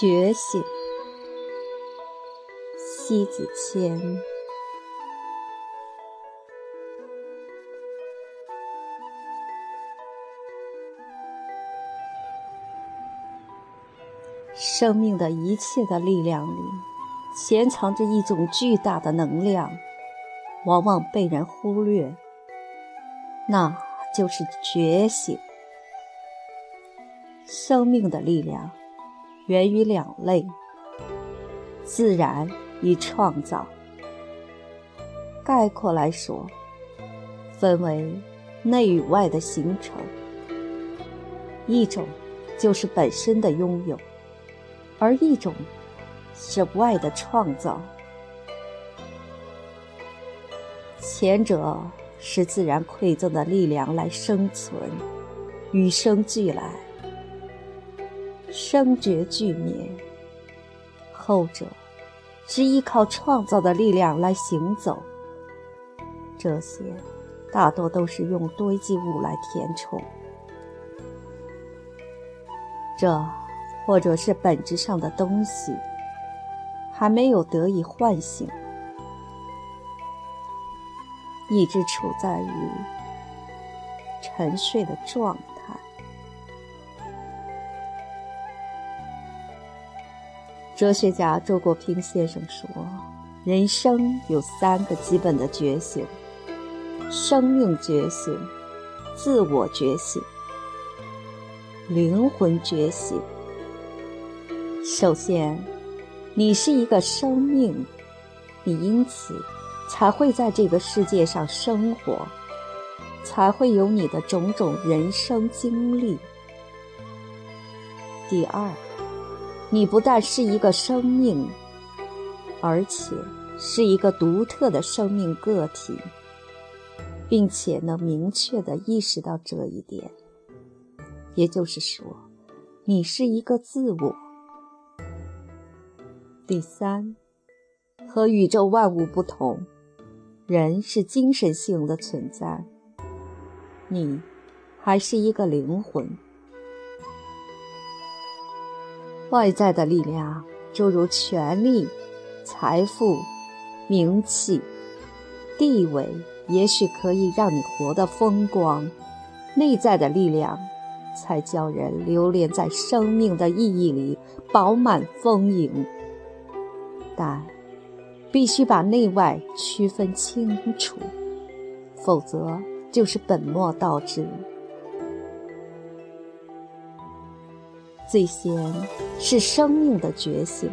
觉醒，西子谦。生命的一切的力量里，潜藏着一种巨大的能量，往往被人忽略，那就是觉醒。生命的力量。源于两类：自然与创造。概括来说，分为内与外的形成。一种就是本身的拥有，而一种是外的创造。前者是自然馈赠的力量来生存，与生俱来。生绝俱灭，后者是依靠创造的力量来行走。这些大多都是用堆积物来填充，这或者是本质上的东西还没有得以唤醒，一直处在于沉睡的状态。哲学家周国平先生说：“人生有三个基本的觉醒：生命觉醒、自我觉醒、灵魂觉醒。首先，你是一个生命，你因此才会在这个世界上生活，才会有你的种种人生经历。第二。”你不但是一个生命，而且是一个独特的生命个体，并且能明确的意识到这一点。也就是说，你是一个自我。第三，和宇宙万物不同，人是精神性的存在，你还是一个灵魂。外在的力量，诸如权力、财富、名气、地位，也许可以让你活得风光；内在的力量，才叫人流连在生命的意义里，饱满丰盈。但必须把内外区分清楚，否则就是本末倒置。最先是生命的觉醒。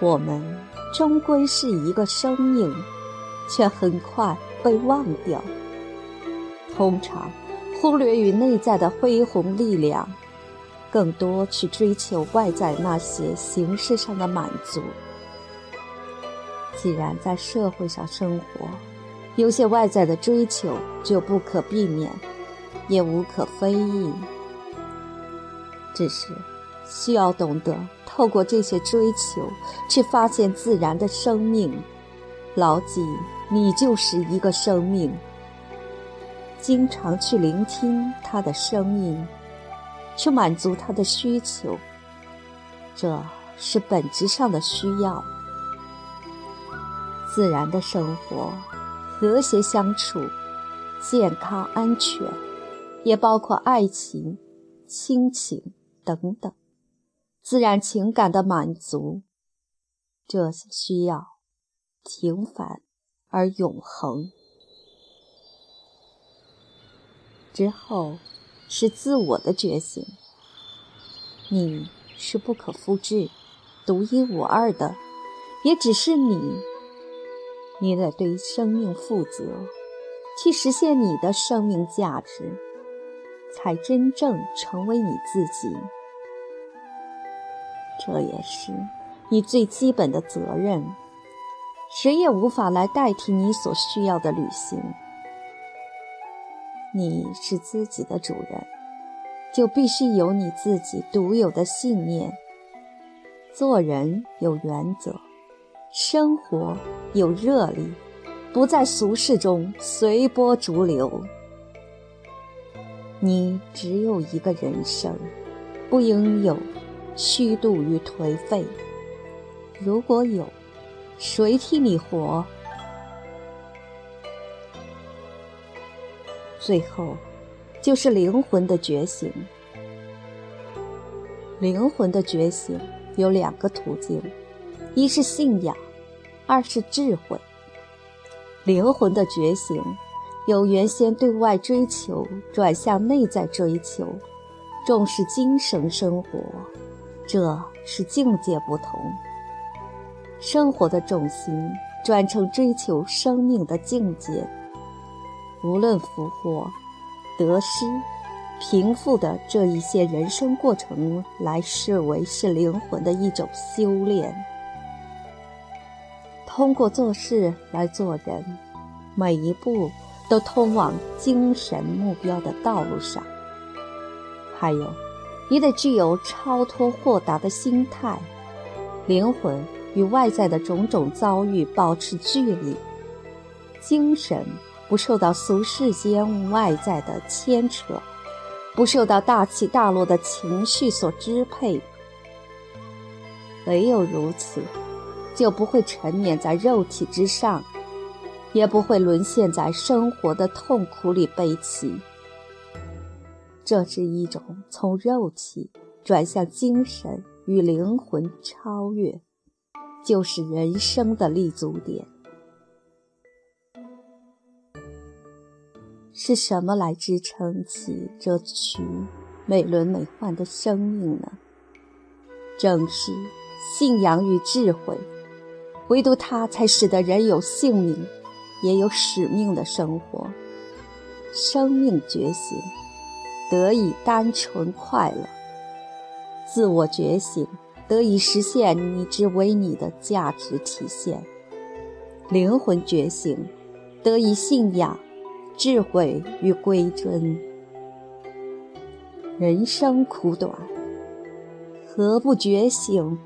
我们终归是一个生命，却很快被忘掉。通常忽略于内在的恢宏力量，更多去追求外在那些形式上的满足。既然在社会上生活，有些外在的追求就不可避免，也无可非议。只是需要懂得透过这些追求，去发现自然的生命，牢记你就是一个生命，经常去聆听它的声音，去满足它的需求，这是本质上的需要。自然的生活，和谐相处，健康安全，也包括爱情、亲情。等等，自然情感的满足，这些需要平凡而永恒。之后是自我的觉醒，你是不可复制、独一无二的，也只是你。你得对生命负责，去实现你的生命价值。才真正成为你自己，这也是你最基本的责任。谁也无法来代替你所需要的旅行。你是自己的主人，就必须有你自己独有的信念。做人有原则，生活有热力，不在俗世中随波逐流。你只有一个人生，不应有虚度与颓废。如果有，谁替你活？最后，就是灵魂的觉醒。灵魂的觉醒有两个途径：一是信仰，二是智慧。灵魂的觉醒，由原先对外追求转向内在追求，重视精神生活，这是境界不同。生活的重心转成追求生命的境界，无论福祸、得失、贫富的这一些人生过程，来视为是灵魂的一种修炼。通过做事来做人，每一步都通往精神目标的道路上。还有，你得具有超脱豁达的心态，灵魂与外在的种种遭遇保持距离，精神不受到俗世间外在的牵扯，不受到大起大落的情绪所支配。唯有如此。就不会沉湎在肉体之上，也不会沦陷在生活的痛苦里悲泣。这是一种从肉体转向精神与灵魂超越，就是人生的立足点。是什么来支撑起这曲美轮美奂的生命呢？正是信仰与智慧。唯独它才使得人有性命，也有使命的生活。生命觉醒，得以单纯快乐；自我觉醒，得以实现你之为你的价值体现；灵魂觉醒，得以信仰、智慧与归真。人生苦短，何不觉醒？